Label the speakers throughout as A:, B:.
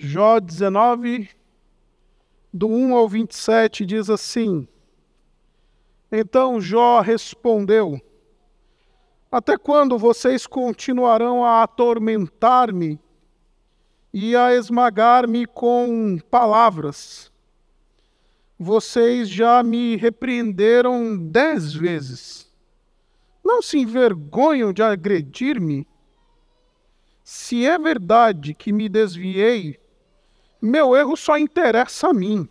A: Jó 19, do 1 ao 27, diz assim: Então Jó respondeu: Até quando vocês continuarão a atormentar-me e a esmagar-me com palavras? Vocês já me repreenderam dez vezes. Não se envergonham de agredir-me? Se é verdade que me desviei, meu erro só interessa a mim.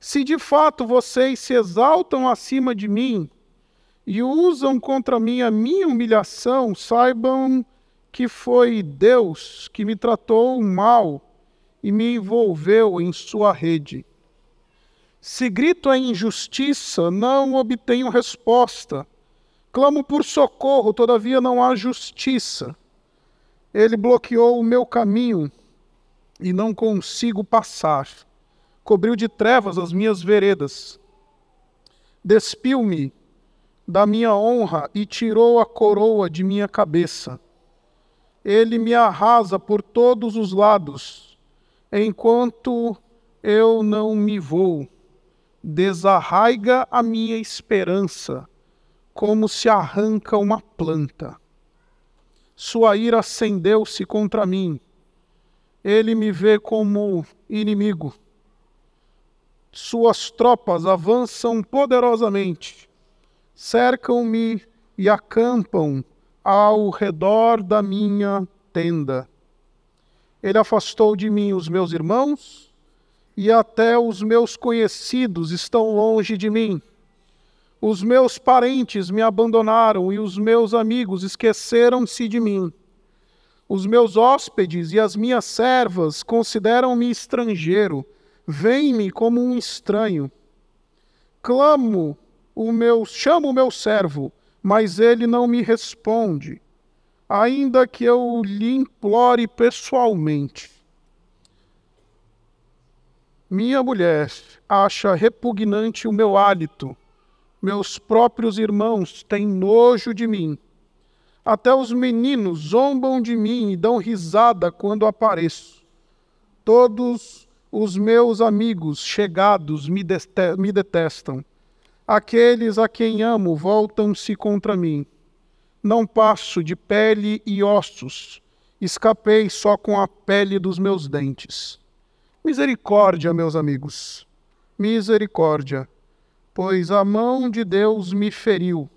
A: Se de fato vocês se exaltam acima de mim e usam contra mim a minha humilhação, saibam que foi Deus que me tratou mal e me envolveu em sua rede. Se grito a injustiça, não obtenho resposta. Clamo por socorro, todavia não há justiça. Ele bloqueou o meu caminho e não consigo passar. Cobriu de trevas as minhas veredas. Despiu-me da minha honra e tirou a coroa de minha cabeça. Ele me arrasa por todos os lados, enquanto eu não me vou. Desarraiga a minha esperança, como se arranca uma planta. Sua ira acendeu-se contra mim ele me vê como inimigo. Suas tropas avançam poderosamente, cercam-me e acampam ao redor da minha tenda. Ele afastou de mim os meus irmãos, e até os meus conhecidos estão longe de mim. Os meus parentes me abandonaram e os meus amigos esqueceram-se de mim. Os meus hóspedes e as minhas servas consideram-me estrangeiro, veem-me como um estranho. Clamo o meu, chamo o meu servo, mas ele não me responde, ainda que eu lhe implore pessoalmente. Minha mulher acha repugnante o meu hálito. Meus próprios irmãos têm nojo de mim. Até os meninos zombam de mim e dão risada quando apareço. Todos os meus amigos chegados me, detestam. Aqueles a quem amo voltam-se contra mim. Não passo de pele e ossos, escapei só com a pele dos meus dentes. Misericórdia, meus amigos, misericórdia, pois a mão de Deus me feriu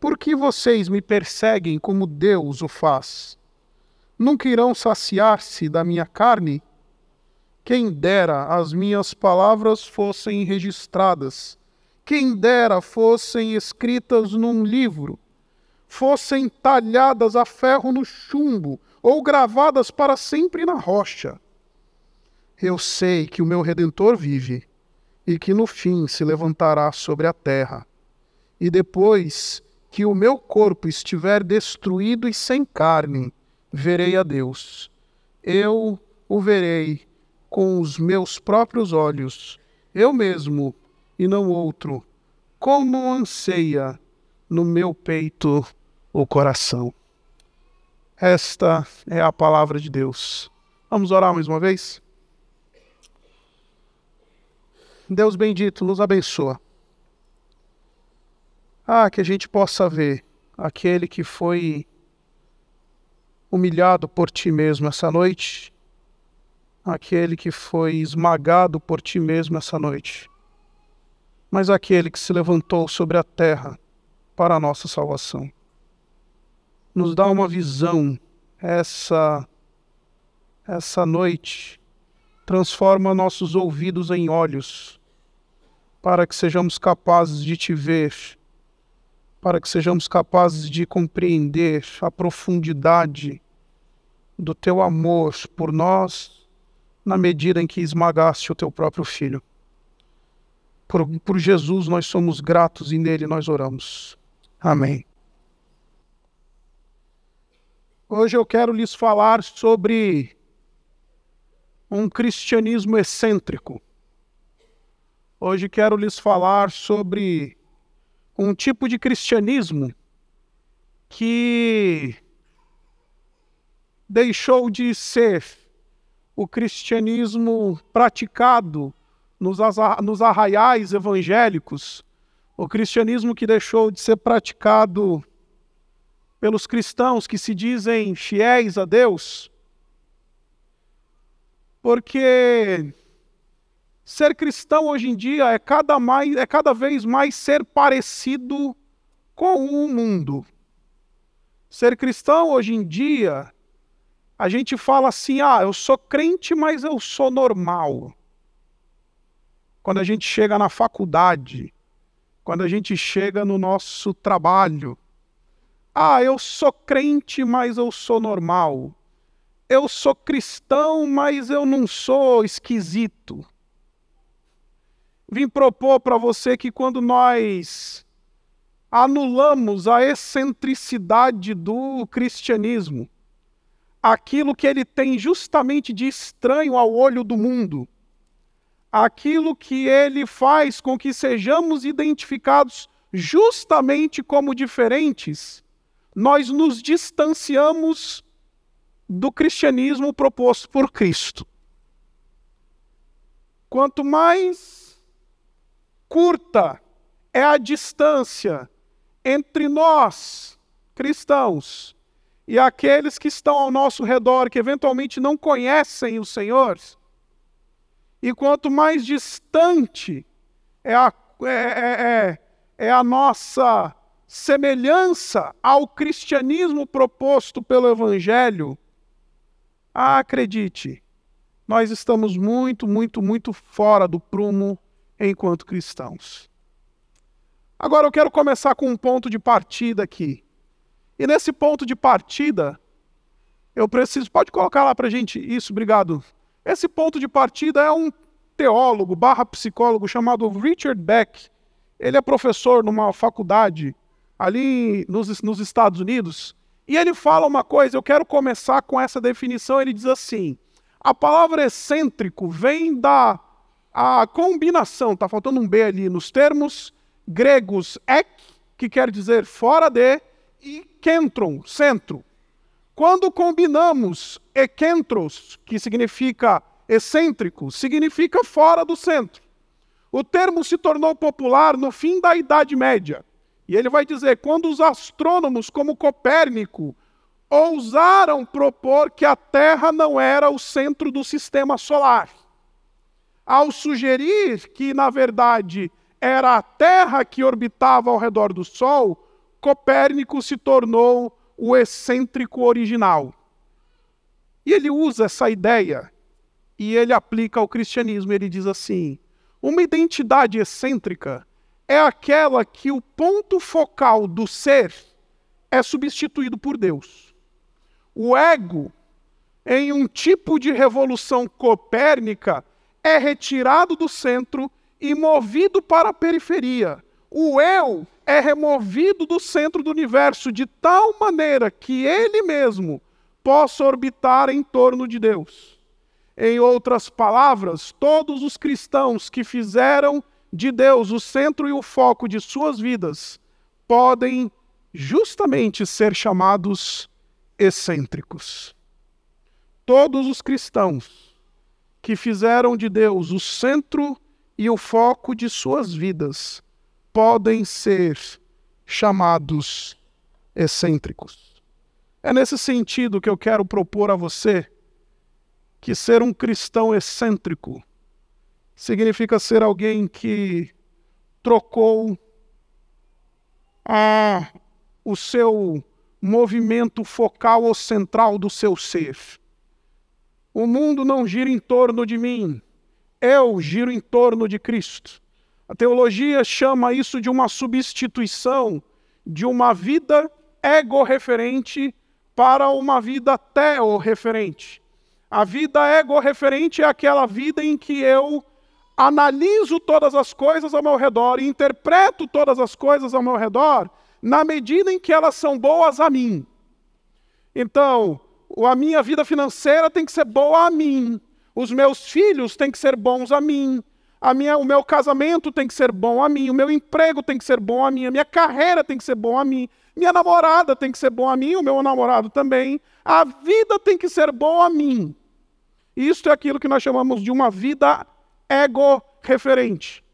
A: por que vocês me perseguem como Deus o faz? Nunca irão saciar-se da minha carne? Quem dera as minhas palavras fossem registradas, quem dera fossem escritas num livro, fossem talhadas a ferro no chumbo ou gravadas para sempre na rocha. Eu sei que o meu redentor vive e que no fim se levantará sobre a terra, e depois que o meu corpo estiver destruído e sem carne, verei a Deus. Eu o verei com os meus próprios olhos, eu mesmo e não outro, como anseia no meu peito o coração. Esta é a palavra de Deus. Vamos orar mais uma vez? Deus bendito, nos abençoa. Ah, que a gente possa ver aquele que foi humilhado por ti mesmo essa noite, aquele que foi esmagado por ti mesmo essa noite, mas aquele que se levantou sobre a terra para a nossa salvação. Nos dá uma visão essa essa noite transforma nossos ouvidos em olhos para que sejamos capazes de te ver para que sejamos capazes de compreender a profundidade do teu amor por nós, na medida em que esmagaste o teu próprio filho. Por, por Jesus nós somos gratos e nele nós oramos. Amém. Hoje eu quero lhes falar sobre um cristianismo excêntrico. Hoje quero lhes falar sobre um tipo de cristianismo que deixou de ser o cristianismo praticado nos, arraiais evangélicos, o cristianismo que deixou de ser praticado pelos cristãos que se dizem fiéis a Deus, porque ser cristão hoje em dia é cada, mais, é cada vez mais ser parecido com o mundo. Ser cristão hoje em dia, a gente fala assim: ah, eu sou crente, mas eu sou normal. Quando a gente chega na faculdade, quando a gente chega no nosso trabalho, ah, eu sou crente, mas eu sou normal. Eu sou cristão, mas eu não sou esquisito. Vim propor para você que quando nós anulamos a excentricidade do cristianismo, aquilo que ele tem justamente de estranho ao olho do mundo, aquilo que ele faz com que sejamos identificados justamente como diferentes, nós nos distanciamos do cristianismo proposto por Cristo. Quanto mais curta é a distância entre nós, cristãos, e aqueles que estão ao nosso redor, que eventualmente não conhecem o Senhor, e quanto mais distante é a, é, é, é, é a nossa semelhança ao cristianismo proposto pelo Evangelho, ah, acredite, nós estamos muito, muito, muito fora do prumo enquanto cristãos. Agora eu quero começar com um ponto de partida aqui. E nesse ponto de partida, eu preciso. Pode colocar lá para gente isso, obrigado. Esse ponto de partida é um teólogo barra psicólogo chamado Richard Beck. Ele é professor numa faculdade ali nos, nos Estados Unidos. E ele fala uma coisa, eu quero começar com essa definição. Ele diz assim: a palavra excêntrico vem da a combinação, tá faltando um B ali nos termos gregos ek, que quer dizer fora de, e kentron, centro. Quando combinamos ekentros, que significa excêntrico, significa fora do centro. O termo se tornou popular no fim da Idade Média. E ele vai dizer: quando os astrônomos, como Copérnico, ousaram propor que a Terra não era o centro do sistema solar, ao sugerir que, na verdade, era a Terra que orbitava ao redor do Sol, Copérnico se tornou o excêntrico original. E ele usa essa ideia e ele aplica ao cristianismo. Ele diz assim: uma identidade excêntrica é aquela que o ponto focal do ser é substituído por Deus. O ego, em um tipo de revolução copérnica, é retirado do centro e movido para a periferia. O eu é removido do centro do universo de tal maneira que ele mesmo possa orbitar em torno de Deus. Em outras palavras, todos os cristãos que fizeram de Deus o centro e o foco de suas vidas podem justamente ser chamados excêntricos. Todos os cristãos que fizeram de Deus o centro e o foco de suas vidas podem ser chamados excêntricos. É nesse sentido que eu quero propor a você que ser um cristão excêntrico significa ser alguém que trocou a, o seu movimento focal ou central do seu ser. O mundo não gira em torno de mim, eu giro em torno de Cristo. A teologia chama isso de uma substituição de uma vida ego-referente para uma vida teo-referente. A vida ego-referente é aquela vida em que eu analiso todas as coisas ao meu redor e interpreto todas as coisas ao meu redor na medida em que elas são boas a mim. Então, a minha vida financeira tem que ser boa a mim. Os meus filhos têm que ser bons a mim. A minha, o meu casamento tem que ser bom a mim. O meu emprego tem que ser bom a mim. A minha carreira tem que ser bom a mim. Minha namorada tem que ser bom a mim. O meu namorado também. A vida tem que ser boa a mim. Isto é aquilo que nós chamamos de uma vida ego-referente.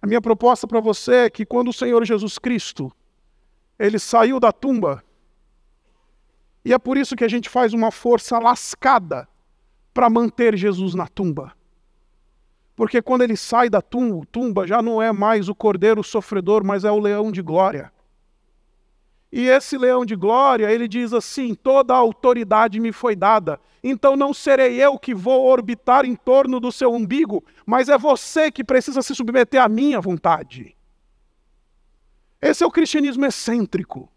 A: A minha proposta para você é que quando o Senhor Jesus Cristo ele saiu da tumba, e é por isso que a gente faz uma força lascada para manter Jesus na tumba. Porque quando ele sai da tumba, já não é mais o cordeiro sofredor, mas é o leão de glória. E esse leão de glória, ele diz assim: toda a autoridade me foi dada, então não serei eu que vou orbitar em torno do seu umbigo, mas é você que precisa se submeter à minha vontade. Esse é o cristianismo excêntrico.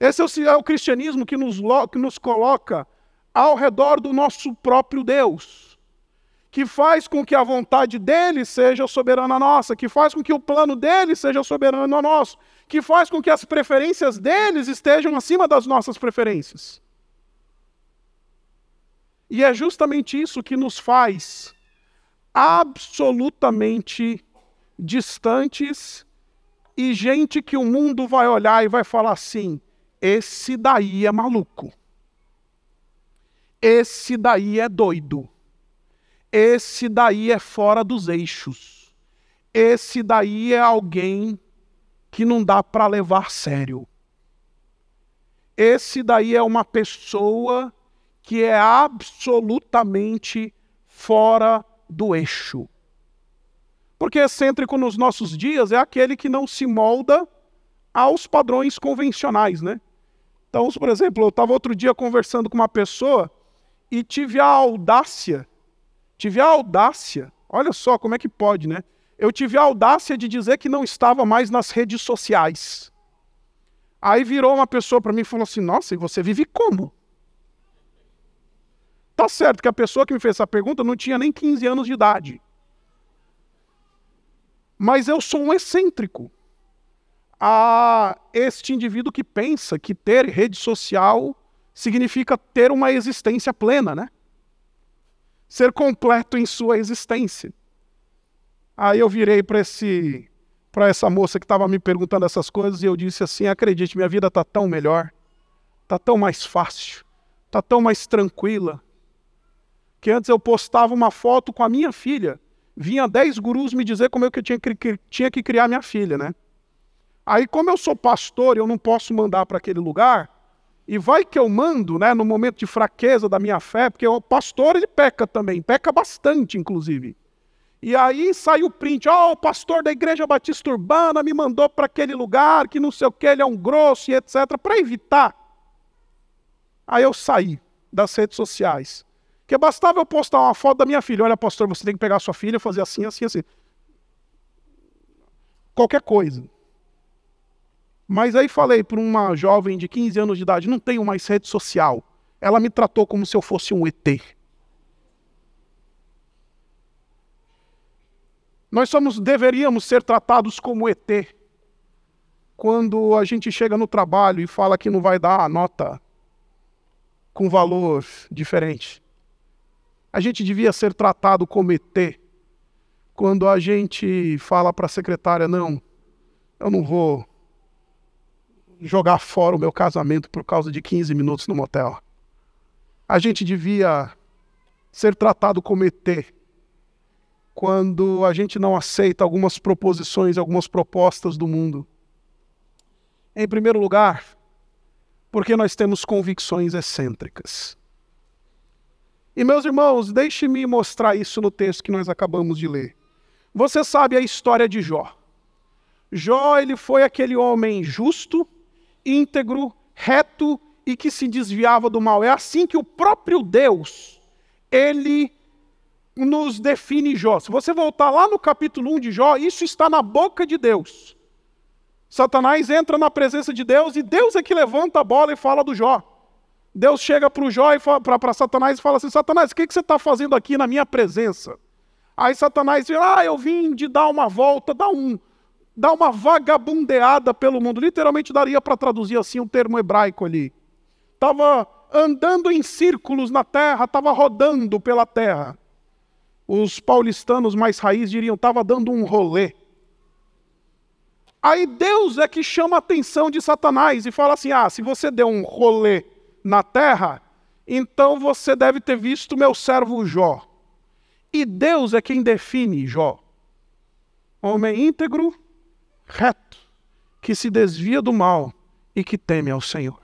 A: Esse é o é cristianismo que nos, que nos coloca ao redor do nosso próprio Deus, que faz com que a vontade dele seja soberana nossa, que faz com que o plano dele seja soberano nosso, que faz com que as preferências deles estejam acima das nossas preferências. E é justamente isso que nos faz absolutamente distantes e gente que o mundo vai olhar e vai falar assim: esse daí é maluco. Esse daí é doido. Esse daí é fora dos eixos. Esse daí é alguém que não dá para levar sério. Esse daí é uma pessoa que é absolutamente fora do eixo. Porque excêntrico nos nossos dias é aquele que não se molda aos padrões convencionais, né? Então, por exemplo, eu estava outro dia conversando com uma pessoa e tive a audácia, tive a audácia, olha só como é que pode, né? eu tive a audácia de dizer que não estava mais nas redes sociais. Aí virou uma pessoa para mim e falou assim: Nossa, e você vive como? Tá certo que a pessoa que me fez essa pergunta não tinha nem 15 anos de idade. Mas eu sou um excêntrico. A este indivíduo que pensa que ter rede social significa ter uma existência plena, né? Ser completo em sua existência. Aí eu virei para esse para essa moça que estava me perguntando essas coisas e eu disse assim: "Acredite, minha vida está tão melhor, está tão mais fácil, está tão mais tranquila, que antes eu postava uma foto com a minha filha, vinha dez gurus me dizer como eu que tinha que, que, tinha que criar minha filha, né? Aí, como eu sou pastor, eu não posso mandar para aquele lugar, e vai que eu mando, né, no momento de fraqueza da minha fé, porque o pastor ele peca também, peca bastante, inclusive. E aí sai o print, ó, oh, o pastor da igreja batista urbana me mandou para aquele lugar, que não sei o que, ele é um grosso e etc, para evitar. Aí eu saí das redes sociais. Porque bastava eu postar uma foto da minha filha, olha pastor, você tem que pegar sua filha, fazer assim, assim, assim. Qualquer coisa. Mas aí falei para uma jovem de 15 anos de idade, não tenho mais rede social. Ela me tratou como se eu fosse um ET. Nós somos, deveríamos ser tratados como ET. Quando a gente chega no trabalho e fala que não vai dar a nota com valor diferente. A gente devia ser tratado como ET. Quando a gente fala para a secretária, não, eu não vou jogar fora o meu casamento por causa de 15 minutos no motel. A gente devia ser tratado como ET quando a gente não aceita algumas proposições, algumas propostas do mundo. Em primeiro lugar, porque nós temos convicções excêntricas. E meus irmãos, deixe-me mostrar isso no texto que nós acabamos de ler. Você sabe a história de Jó. Jó, ele foi aquele homem justo, íntegro, reto e que se desviava do mal. É assim que o próprio Deus, ele nos define Jó. Se você voltar lá no capítulo 1 de Jó, isso está na boca de Deus. Satanás entra na presença de Deus e Deus é que levanta a bola e fala do Jó. Deus chega para o Jó e para Satanás e fala assim: Satanás, o que, que você está fazendo aqui na minha presença? Aí Satanás diz: Ah, eu vim de dar uma volta, dar, um, dar uma vagabundeada pelo mundo. Literalmente daria para traduzir assim um termo hebraico ali. Estava andando em círculos na terra, estava rodando pela terra os paulistanos mais raiz diriam, estava dando um rolê. Aí Deus é que chama a atenção de Satanás e fala assim: ah, se você der um rolê na terra, então você deve ter visto meu servo Jó. E Deus é quem define Jó. Homem íntegro, reto, que se desvia do mal e que teme ao Senhor.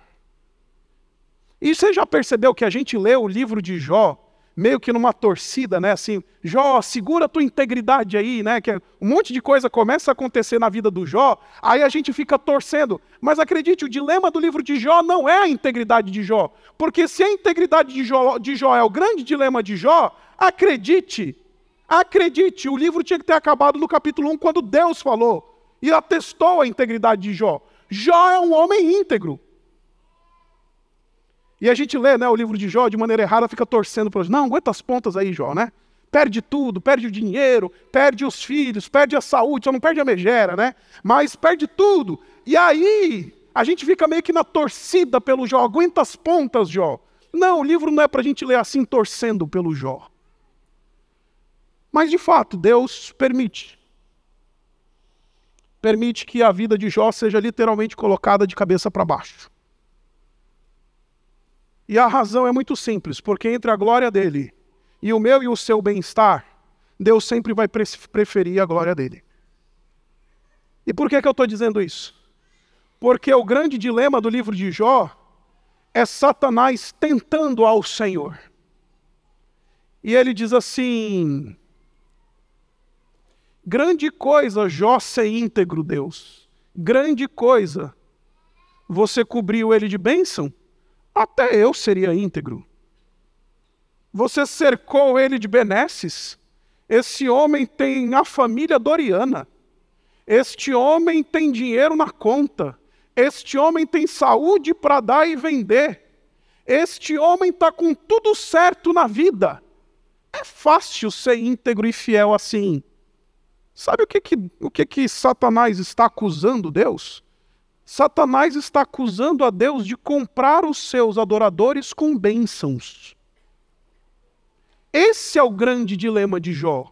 A: E você já percebeu que a gente lê o livro de Jó meio que numa torcida, né? Assim, Jó, segura a tua integridade aí, né? Que um monte de coisa começa a acontecer na vida do Jó, aí a gente fica torcendo. Mas acredite, o dilema do livro de Jó não é a integridade de Jó. Porque se a integridade de Jó, de Jó é o grande dilema de Jó, acredite, acredite, o livro tinha que ter acabado no capítulo 1 quando Deus falou e atestou a integridade de Jó. Jó é um homem íntegro. E a gente lê né, o livro de Jó de maneira errada, fica torcendo para Não, aguenta as pontas aí, Jó, né? Perde tudo, perde o dinheiro, perde os filhos, perde a saúde, só não perde a megera, né? Mas perde tudo. E aí, a gente fica meio que na torcida pelo Jó. Aguenta as pontas, Jó. Não, o livro não é para a gente ler assim, torcendo pelo Jó. Mas, de fato, Deus permite. Permite que a vida de Jó seja literalmente colocada de cabeça para baixo. E a razão é muito simples, porque entre a glória dele e o meu e o seu bem-estar, Deus sempre vai preferir a glória dele. E por que, que eu estou dizendo isso? Porque o grande dilema do livro de Jó é Satanás tentando ao Senhor. E ele diz assim: grande coisa Jó ser íntegro, Deus. Grande coisa você cobriu ele de bênção até eu seria íntegro. Você cercou ele de benesses. Esse homem tem a família Doriana. Este homem tem dinheiro na conta. Este homem tem saúde para dar e vender. Este homem está com tudo certo na vida. É fácil ser íntegro e fiel assim. Sabe o que, que, o que, que Satanás está acusando Deus? Satanás está acusando a Deus de comprar os seus adoradores com bênçãos. Esse é o grande dilema de Jó.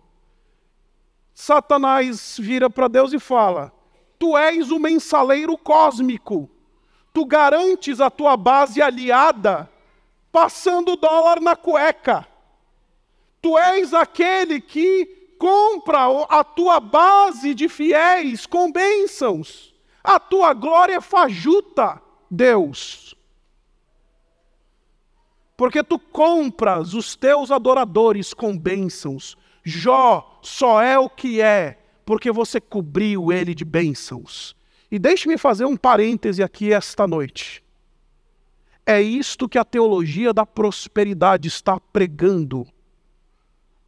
A: Satanás vira para Deus e fala: Tu és o mensaleiro cósmico, tu garantes a tua base aliada, passando dólar na cueca. Tu és aquele que compra a tua base de fiéis com bênçãos. A tua glória fajuta, Deus. Porque tu compras os teus adoradores com bênçãos. Jó só é o que é, porque você cobriu ele de bênçãos. E deixe-me fazer um parêntese aqui esta noite. É isto que a teologia da prosperidade está pregando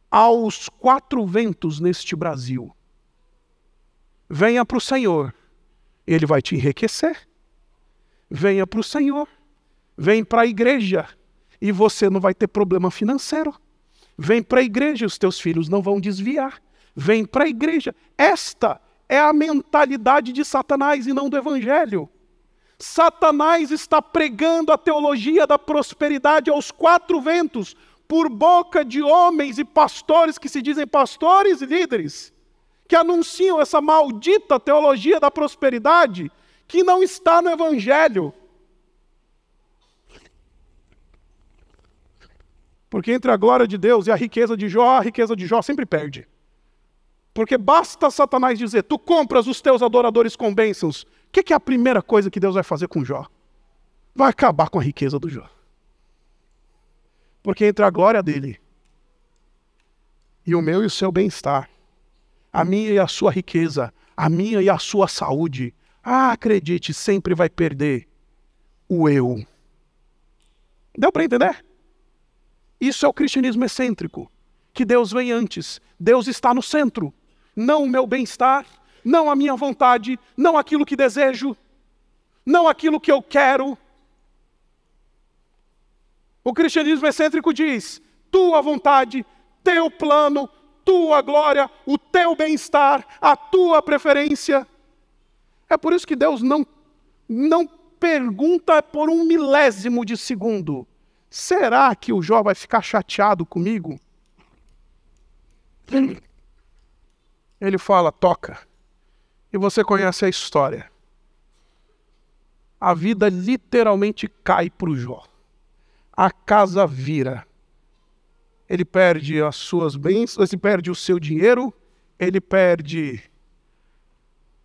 A: aos quatro ventos neste Brasil. Venha para o Senhor ele vai te enriquecer. Venha para o Senhor. Vem para a igreja e você não vai ter problema financeiro. Vem para a igreja, os teus filhos não vão desviar. Vem para a igreja. Esta é a mentalidade de Satanás e não do evangelho. Satanás está pregando a teologia da prosperidade aos quatro ventos, por boca de homens e pastores que se dizem pastores e líderes que anunciam essa maldita teologia da prosperidade que não está no Evangelho. Porque entre a glória de Deus e a riqueza de Jó, a riqueza de Jó sempre perde. Porque basta Satanás dizer: Tu compras os teus adoradores com bênçãos. O que, que é a primeira coisa que Deus vai fazer com Jó? Vai acabar com a riqueza do Jó. Porque entre a glória dele e o meu e o seu bem-estar, a minha e a sua riqueza, a minha e a sua saúde. Ah, acredite, sempre vai perder o eu. Deu para entender? Isso é o cristianismo excêntrico, que Deus vem antes, Deus está no centro, não o meu bem-estar, não a minha vontade, não aquilo que desejo, não aquilo que eu quero. O cristianismo excêntrico diz: tua vontade, teu plano, tua glória, o teu bem-estar, a tua preferência. É por isso que Deus não, não pergunta por um milésimo de segundo: será que o Jó vai ficar chateado comigo? Ele fala: toca. E você conhece a história. A vida literalmente cai para o Jó. A casa vira. Ele perde as suas bênçãos, ele perde o seu dinheiro, ele perde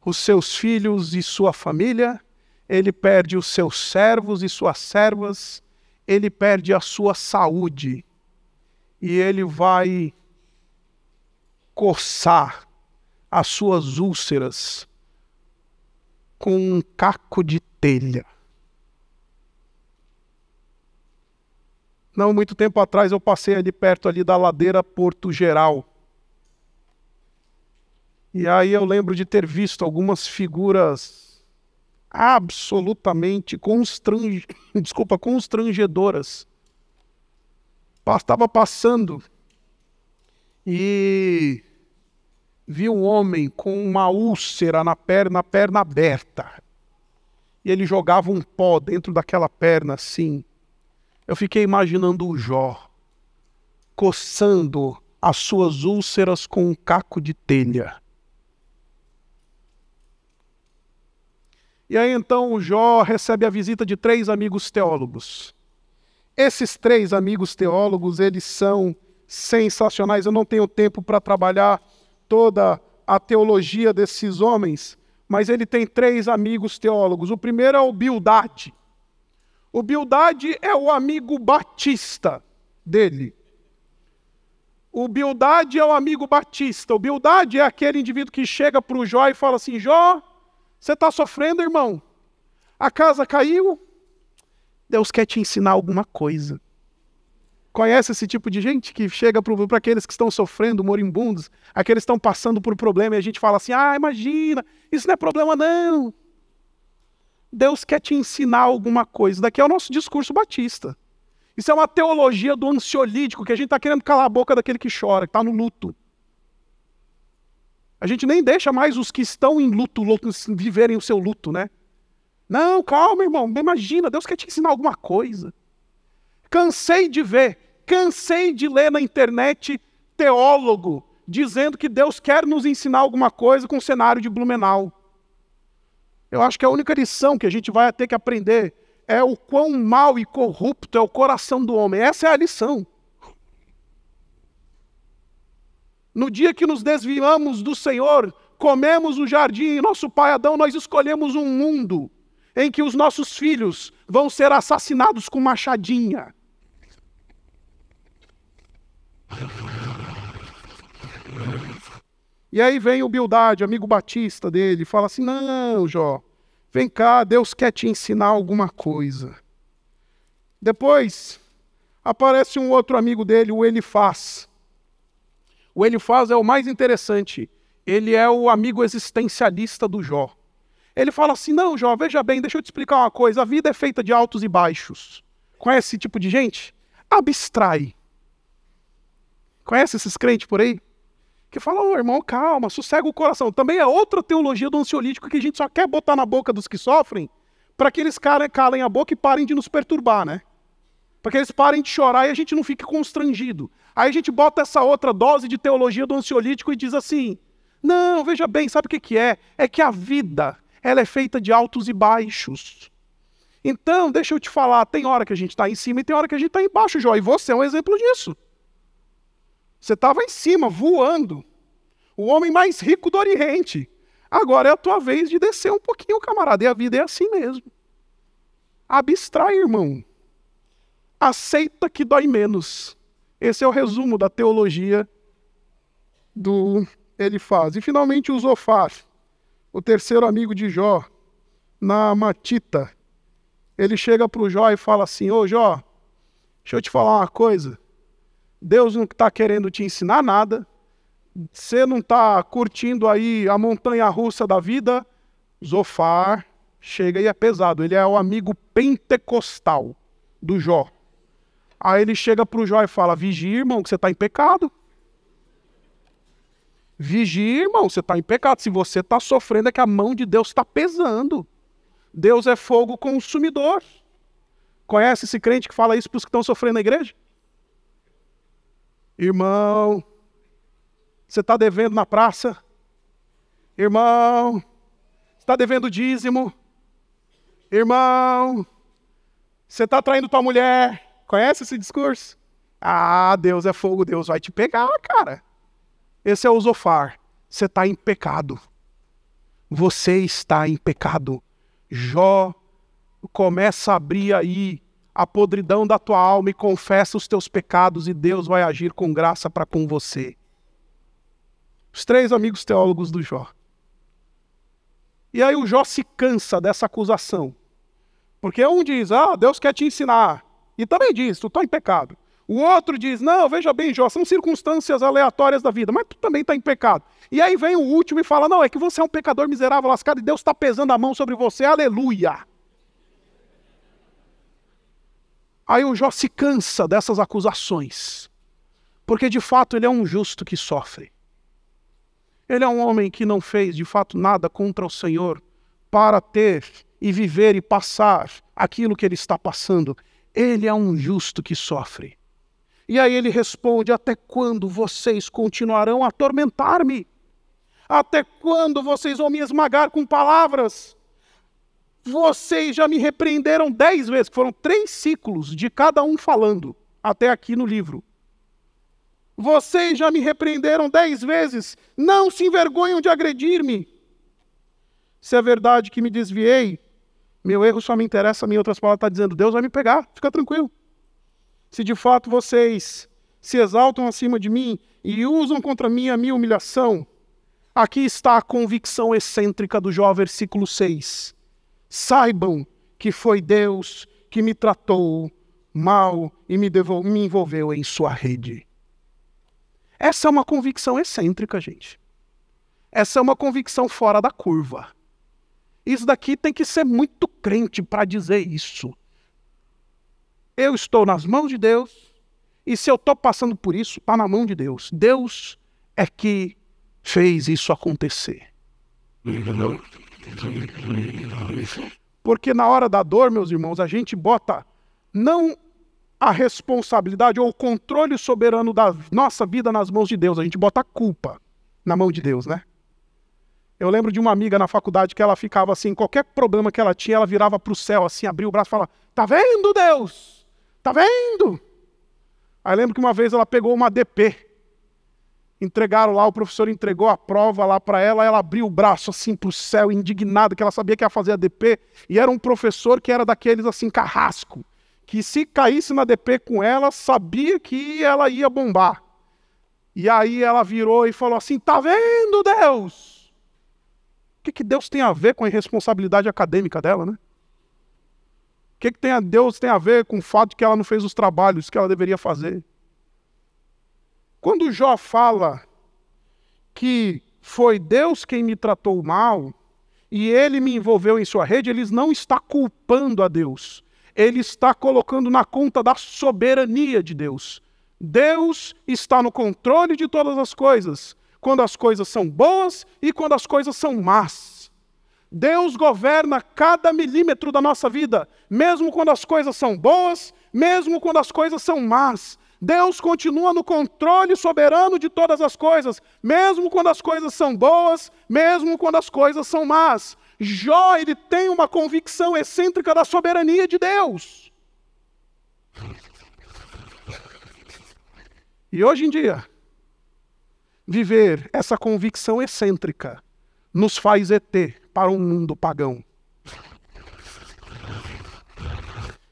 A: os seus filhos e sua família, ele perde os seus servos e suas servas, ele perde a sua saúde e ele vai coçar as suas úlceras com um caco de telha. Não muito tempo atrás eu passei ali perto ali da ladeira Porto Geral. E aí eu lembro de ter visto algumas figuras absolutamente constrange... desculpa, constrangedoras. Estava passando e vi um homem com uma úlcera na perna, perna aberta. E ele jogava um pó dentro daquela perna assim. Eu fiquei imaginando o Jó coçando as suas úlceras com um caco de telha. E aí então o Jó recebe a visita de três amigos teólogos. Esses três amigos teólogos, eles são sensacionais. Eu não tenho tempo para trabalhar toda a teologia desses homens, mas ele tem três amigos teólogos. O primeiro é o Bildade. O Bildade é o amigo batista dele. O Bildade é o amigo batista. O Bildade é aquele indivíduo que chega para o Jó e fala assim: Jó, você está sofrendo, irmão? A casa caiu? Deus quer te ensinar alguma coisa. Conhece esse tipo de gente que chega para aqueles que estão sofrendo, moribundos, aqueles que estão passando por problema e a gente fala assim: ah, imagina, isso não é problema não. Deus quer te ensinar alguma coisa. Daqui é o nosso discurso batista. Isso é uma teologia do ansiolítico, que a gente está querendo calar a boca daquele que chora, que está no luto. A gente nem deixa mais os que estão em luto, luto viverem o seu luto, né? Não, calma, irmão. Imagina, Deus quer te ensinar alguma coisa. Cansei de ver, cansei de ler na internet teólogo dizendo que Deus quer nos ensinar alguma coisa com o cenário de Blumenau. Eu acho que a única lição que a gente vai ter que aprender é o quão mal e corrupto é o coração do homem. Essa é a lição. No dia que nos desviamos do Senhor, comemos o jardim, nosso pai Adão, nós escolhemos um mundo em que os nossos filhos vão ser assassinados com machadinha. E aí vem o Bildade, amigo batista dele, fala assim: Não, Jó, vem cá, Deus quer te ensinar alguma coisa. Depois aparece um outro amigo dele, o Elifaz. O Elifaz é o mais interessante. Ele é o amigo existencialista do Jó. Ele fala assim: Não, Jó, veja bem, deixa eu te explicar uma coisa. A vida é feita de altos e baixos. Conhece esse tipo de gente? Abstrai. Conhece esses crentes por aí? Que falam, oh, irmão, calma, sossega o coração. Também é outra teologia do ansiolítico que a gente só quer botar na boca dos que sofrem para que eles calem a boca e parem de nos perturbar, né? Para que eles parem de chorar e a gente não fique constrangido. Aí a gente bota essa outra dose de teologia do ansiolítico e diz assim: não, veja bem, sabe o que, que é? É que a vida ela é feita de altos e baixos. Então, deixa eu te falar, tem hora que a gente está em cima e tem hora que a gente está embaixo, Jó, e você é um exemplo disso. Você estava em cima, voando. O homem mais rico do Oriente. Agora é a tua vez de descer um pouquinho, camarada. E a vida é assim mesmo. Abstrai, irmão. Aceita que dói menos. Esse é o resumo da teologia do ele faz. E finalmente o Zofar, o terceiro amigo de Jó, na Matita. Ele chega para o Jó e fala assim: Ô Jó, deixa eu te falar uma coisa. Deus não está querendo te ensinar nada, você não está curtindo aí a montanha russa da vida, Zofar chega e é pesado. Ele é o amigo pentecostal do Jó. Aí ele chega para o Jó e fala: Vigia, irmão, que você está em pecado. Vigia, irmão, você está em pecado. Se você está sofrendo, é que a mão de Deus está pesando. Deus é fogo consumidor. Conhece esse crente que fala isso para os que estão sofrendo na igreja? Irmão, você está devendo na praça? Irmão, está devendo dízimo? Irmão, você está traindo tua mulher? Conhece esse discurso? Ah, Deus é fogo, Deus vai te pegar, cara. Esse é o Zofar. Você está em pecado. Você está em pecado. Jó começa a abrir aí a podridão da tua alma e confessa os teus pecados e Deus vai agir com graça para com você. Os três amigos teólogos do Jó. E aí o Jó se cansa dessa acusação. Porque um diz, ah, Deus quer te ensinar. E também diz, tu está em pecado. O outro diz, não, veja bem, Jó, são circunstâncias aleatórias da vida, mas tu também está em pecado. E aí vem o último e fala, não, é que você é um pecador miserável, lascado, e Deus está pesando a mão sobre você, aleluia. Aí o Jó se cansa dessas acusações, porque de fato ele é um justo que sofre. Ele é um homem que não fez de fato nada contra o Senhor para ter e viver e passar aquilo que ele está passando. Ele é um justo que sofre. E aí ele responde: Até quando vocês continuarão a atormentar-me? Até quando vocês vão me esmagar com palavras? Vocês já me repreenderam dez vezes, foram três ciclos de cada um falando, até aqui no livro. Vocês já me repreenderam dez vezes, não se envergonham de agredir-me. Se é verdade que me desviei, meu erro só me interessa a mim. Outras palavras, está dizendo, Deus vai me pegar, fica tranquilo. Se de fato vocês se exaltam acima de mim e usam contra mim a minha humilhação, aqui está a convicção excêntrica do Jó, versículo 6 saibam que foi Deus que me tratou mal e me, me envolveu em sua rede. Essa é uma convicção excêntrica, gente. Essa é uma convicção fora da curva. Isso daqui tem que ser muito crente para dizer isso. Eu estou nas mãos de Deus, e se eu estou passando por isso, está na mão de Deus. Deus é que fez isso acontecer. Porque na hora da dor, meus irmãos, a gente bota não a responsabilidade ou o controle soberano da nossa vida nas mãos de Deus, a gente bota a culpa na mão de Deus, né? Eu lembro de uma amiga na faculdade que ela ficava assim, qualquer problema que ela tinha, ela virava para o céu assim, abria o braço e falava: Tá vendo, Deus? Tá vendo? Aí lembro que uma vez ela pegou uma DP entregaram lá, o professor entregou a prova lá para ela, ela abriu o braço assim para o céu, indignada, que ela sabia que ia fazer a DP, e era um professor que era daqueles assim, carrasco, que se caísse na DP com ela, sabia que ela ia bombar. E aí ela virou e falou assim: tá vendo, Deus? O que, que Deus tem a ver com a irresponsabilidade acadêmica dela, né? O que, que tem a Deus tem a ver com o fato de que ela não fez os trabalhos que ela deveria fazer? Quando Jó fala que foi Deus quem me tratou mal e ele me envolveu em sua rede, ele não está culpando a Deus. Ele está colocando na conta da soberania de Deus. Deus está no controle de todas as coisas, quando as coisas são boas e quando as coisas são más. Deus governa cada milímetro da nossa vida, mesmo quando as coisas são boas, mesmo quando as coisas são más. Deus continua no controle soberano de todas as coisas, mesmo quando as coisas são boas, mesmo quando as coisas são más. Jó, ele tem uma convicção excêntrica da soberania de Deus. E hoje em dia, viver essa convicção excêntrica nos faz ET para um mundo pagão.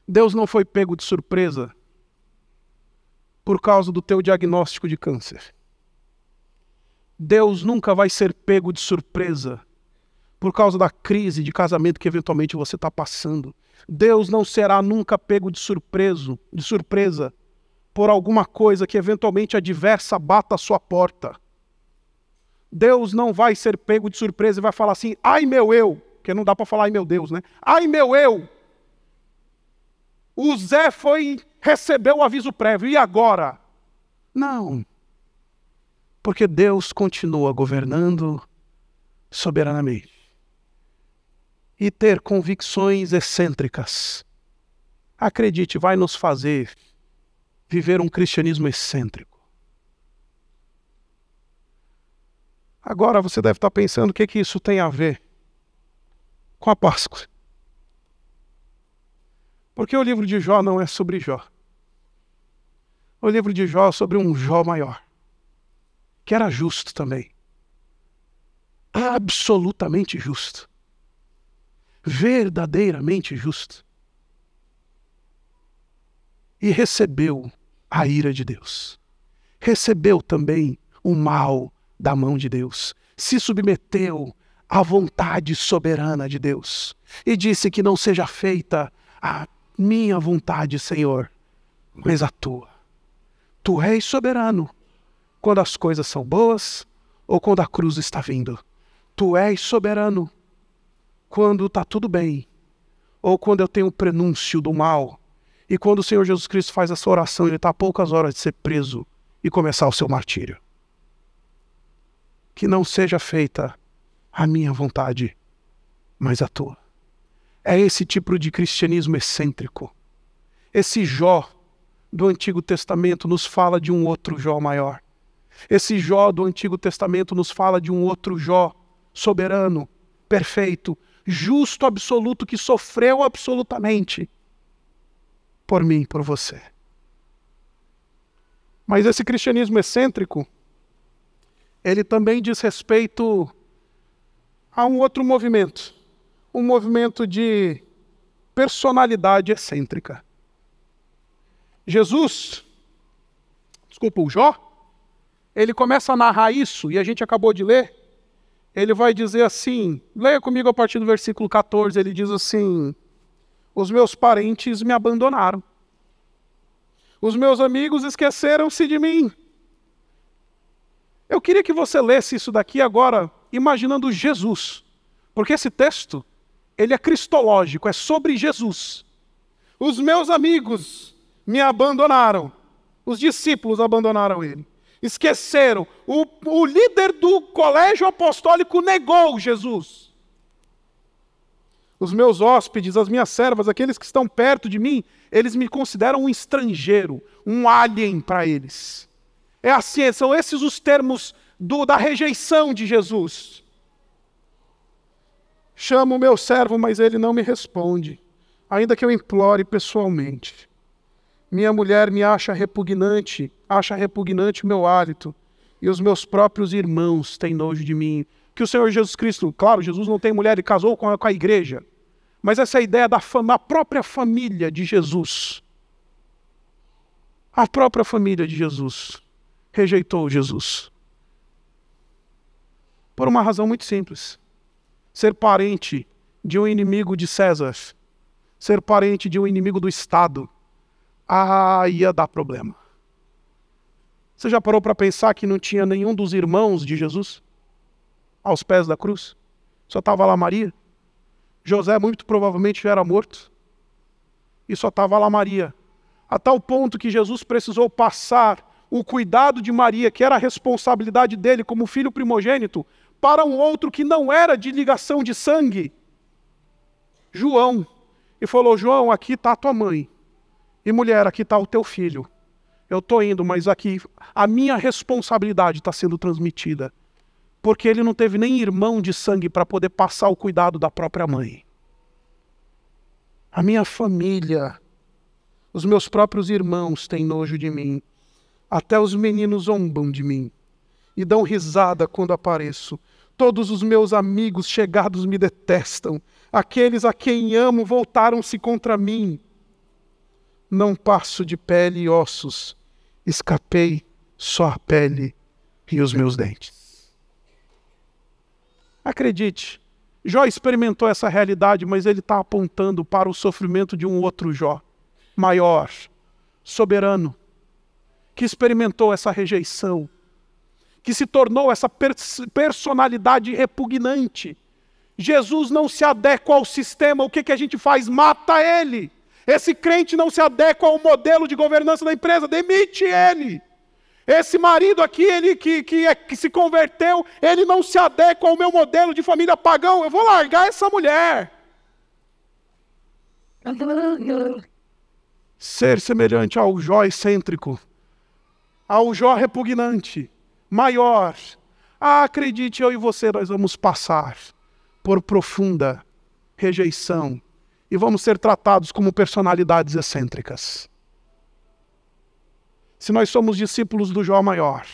A: Deus não foi pego de surpresa por causa do teu diagnóstico de câncer. Deus nunca vai ser pego de surpresa por causa da crise de casamento que eventualmente você está passando. Deus não será nunca pego de surpreso, de surpresa por alguma coisa que eventualmente adversa bata a sua porta. Deus não vai ser pego de surpresa e vai falar assim: "Ai meu eu", porque não dá para falar ai meu Deus, né? "Ai meu eu". O Zé foi recebeu o aviso prévio, e agora? Não. Porque Deus continua governando soberanamente. E ter convicções excêntricas, acredite, vai nos fazer viver um cristianismo excêntrico. Agora você deve estar pensando o que, que isso tem a ver com a Páscoa. Porque o livro de Jó não é sobre Jó. O livro de Jó sobre um Jó maior, que era justo também. Absolutamente justo. Verdadeiramente justo. E recebeu a ira de Deus. Recebeu também o mal da mão de Deus. Se submeteu à vontade soberana de Deus. E disse que não seja feita a minha vontade, Senhor, mas a tua. Tu és soberano quando as coisas são boas ou quando a cruz está vindo. Tu és soberano quando está tudo bem ou quando eu tenho o prenúncio do mal. E quando o Senhor Jesus Cristo faz essa oração, ele está a poucas horas de ser preso e começar o seu martírio. Que não seja feita a minha vontade, mas a tua. É esse tipo de cristianismo excêntrico. Esse Jó do Antigo Testamento nos fala de um outro Jó maior. Esse Jó do Antigo Testamento nos fala de um outro Jó soberano, perfeito, justo absoluto que sofreu absolutamente por mim, por você. Mas esse cristianismo excêntrico, ele também diz respeito a um outro movimento, um movimento de personalidade excêntrica. Jesus, desculpa, o Jó, ele começa a narrar isso, e a gente acabou de ler. Ele vai dizer assim: leia comigo a partir do versículo 14. Ele diz assim: Os meus parentes me abandonaram, os meus amigos esqueceram-se de mim. Eu queria que você lesse isso daqui agora, imaginando Jesus, porque esse texto ele é cristológico, é sobre Jesus. Os meus amigos me abandonaram, os discípulos abandonaram ele esqueceram. O, o líder do colégio apostólico negou Jesus. Os meus hóspedes, as minhas servas, aqueles que estão perto de mim, eles me consideram um estrangeiro, um alien para eles. É assim, são esses os termos do, da rejeição de Jesus. Chamo o meu servo, mas ele não me responde, ainda que eu implore pessoalmente. Minha mulher me acha repugnante, acha repugnante o meu hálito, e os meus próprios irmãos têm nojo de mim. Que o Senhor Jesus Cristo, claro, Jesus não tem mulher, ele casou com a, com a igreja, mas essa ideia da, da própria família de Jesus. A própria família de Jesus rejeitou Jesus. Por uma razão muito simples: ser parente de um inimigo de César, ser parente de um inimigo do Estado ah, ia dar problema. Você já parou para pensar que não tinha nenhum dos irmãos de Jesus aos pés da cruz? Só estava lá Maria. José muito provavelmente já era morto. E só estava lá Maria. A tal ponto que Jesus precisou passar o cuidado de Maria, que era a responsabilidade dele como filho primogênito, para um outro que não era de ligação de sangue, João. E falou: João, aqui está a tua mãe. E mulher, aqui está o teu filho. Eu estou indo, mas aqui a minha responsabilidade está sendo transmitida. Porque ele não teve nem irmão de sangue para poder passar o cuidado da própria mãe. A minha família, os meus próprios irmãos têm nojo de mim. Até os meninos zombam de mim e dão risada quando apareço. Todos os meus amigos chegados me detestam. Aqueles a quem amo voltaram-se contra mim não passo de pele e ossos, escapei só a pele e os meus dentes. Acredite, Jó experimentou essa realidade, mas ele está apontando para o sofrimento de um outro Jó, maior, soberano, que experimentou essa rejeição, que se tornou essa personalidade repugnante. Jesus não se adequa ao sistema, o que, que a gente faz? Mata ele. Esse crente não se adequa ao modelo de governança da empresa, demite ele. Esse marido aqui, ele que, que, é, que se converteu, ele não se adequa ao meu modelo de família pagão, eu vou largar essa mulher. Ser semelhante ao Jó excêntrico, ao Jó repugnante, maior. Ah, acredite, eu e você, nós vamos passar por profunda rejeição e vamos ser tratados como personalidades excêntricas. se nós somos discípulos do Jó maior,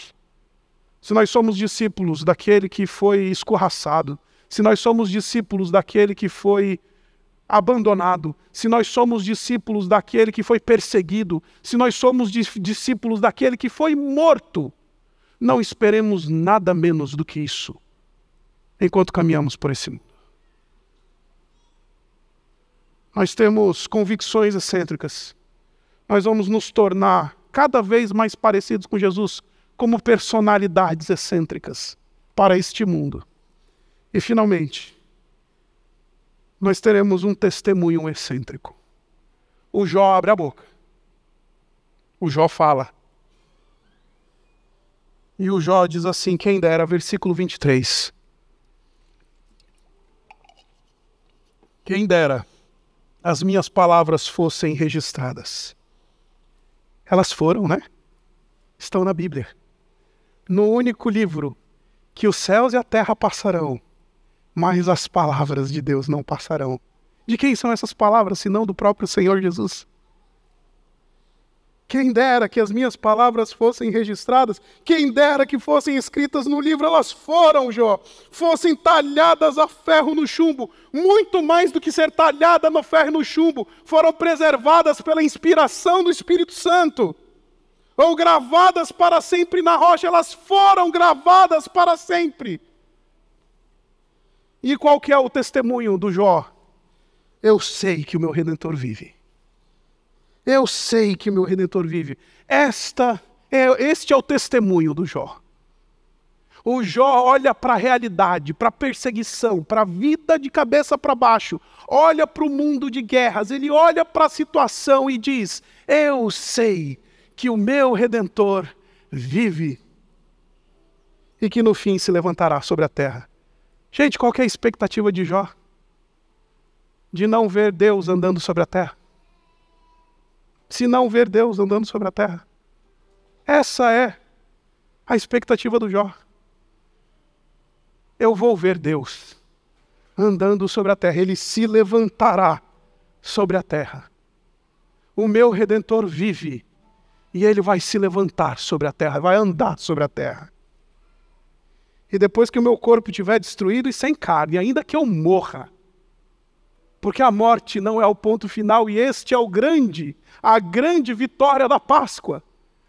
A: se nós somos discípulos daquele que foi escorraçado, se nós somos discípulos daquele que foi abandonado, se nós somos discípulos daquele que foi perseguido, se nós somos discípulos daquele que foi morto, não esperemos nada menos do que isso enquanto caminhamos por esse mundo. Nós temos convicções excêntricas. Nós vamos nos tornar cada vez mais parecidos com Jesus como personalidades excêntricas para este mundo. E finalmente, nós teremos um testemunho excêntrico. O Jó abre a boca. O Jó fala. E o Jó diz assim: quem dera, versículo 23. Quem dera as minhas palavras fossem registradas. Elas foram, né? Estão na Bíblia. No único livro que os céus e a terra passarão, mas as palavras de Deus não passarão. De quem são essas palavras, senão do próprio Senhor Jesus? Quem dera que as minhas palavras fossem registradas, quem dera que fossem escritas no livro, elas foram, Jó, fossem talhadas a ferro no chumbo, muito mais do que ser talhada no ferro no chumbo, foram preservadas pela inspiração do Espírito Santo, ou gravadas para sempre na rocha, elas foram gravadas para sempre. E qual que é o testemunho do Jó? Eu sei que o meu Redentor vive. Eu sei que meu redentor vive. Esta é, este é o testemunho do Jó. O Jó olha para a realidade, para a perseguição, para a vida de cabeça para baixo, olha para o mundo de guerras, ele olha para a situação e diz: Eu sei que o meu redentor vive e que no fim se levantará sobre a terra. Gente, qual é a expectativa de Jó? De não ver Deus andando sobre a terra se não ver Deus andando sobre a terra. Essa é a expectativa do Jó. Eu vou ver Deus andando sobre a terra, ele se levantará sobre a terra. O meu redentor vive e ele vai se levantar sobre a terra, vai andar sobre a terra. E depois que o meu corpo estiver destruído e sem carne, ainda que eu morra, porque a morte não é o ponto final e este é o grande, a grande vitória da Páscoa.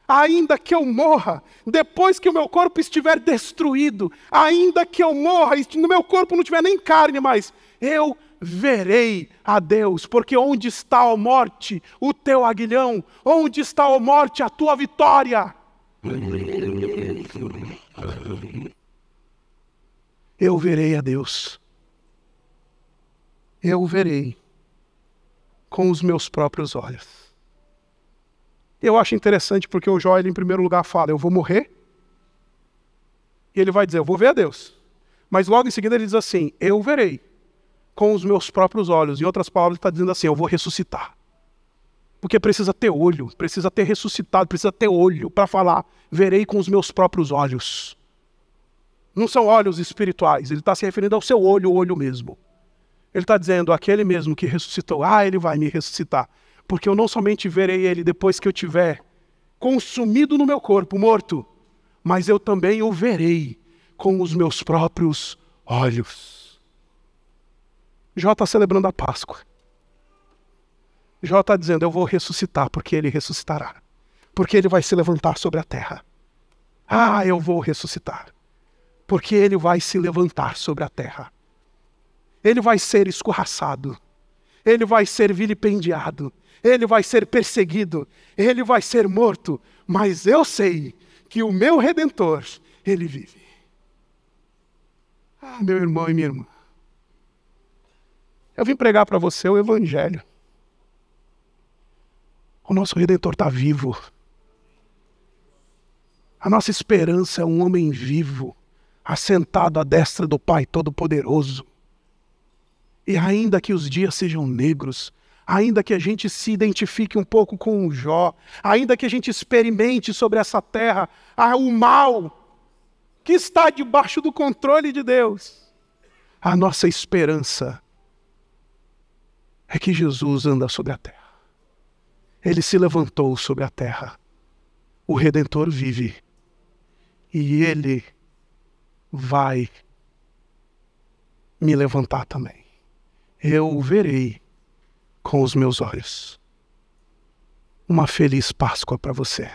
A: Ainda que eu morra, depois que o meu corpo estiver destruído, ainda que eu morra e no meu corpo não tiver nem carne mais, eu verei a Deus, porque onde está a morte, o teu aguilhão? Onde está a morte, a tua vitória? Eu verei a Deus eu o verei com os meus próprios olhos. Eu acho interessante porque o Jó, ele, em primeiro lugar, fala: Eu vou morrer. E ele vai dizer: Eu vou ver a Deus. Mas logo em seguida ele diz assim: Eu verei com os meus próprios olhos. Em outras palavras, ele está dizendo assim: Eu vou ressuscitar. Porque precisa ter olho, precisa ter ressuscitado, precisa ter olho para falar: Verei com os meus próprios olhos. Não são olhos espirituais, ele está se referindo ao seu olho, o olho mesmo. Ele está dizendo: aquele mesmo que ressuscitou, ah, ele vai me ressuscitar. Porque eu não somente verei ele depois que eu tiver consumido no meu corpo, morto, mas eu também o verei com os meus próprios olhos. Jó está celebrando a Páscoa. Jó está dizendo: Eu vou ressuscitar, porque ele ressuscitará. Porque ele vai se levantar sobre a terra. Ah, eu vou ressuscitar. Porque ele vai se levantar sobre a terra ele vai ser escorraçado, ele vai ser vilipendiado, ele vai ser perseguido, ele vai ser morto, mas eu sei que o meu redentor, ele vive. Ah, meu irmão e minha irmã, eu vim pregar para você o Evangelho. O nosso redentor está vivo. A nossa esperança é um homem vivo, assentado à destra do Pai Todo-Poderoso. E ainda que os dias sejam negros, ainda que a gente se identifique um pouco com o Jó, ainda que a gente experimente sobre essa terra ah, o mal que está debaixo do controle de Deus, a nossa esperança é que Jesus anda sobre a terra. Ele se levantou sobre a terra. o Redentor vive e ele vai me levantar também. Eu o verei com os meus olhos. Uma feliz Páscoa para você.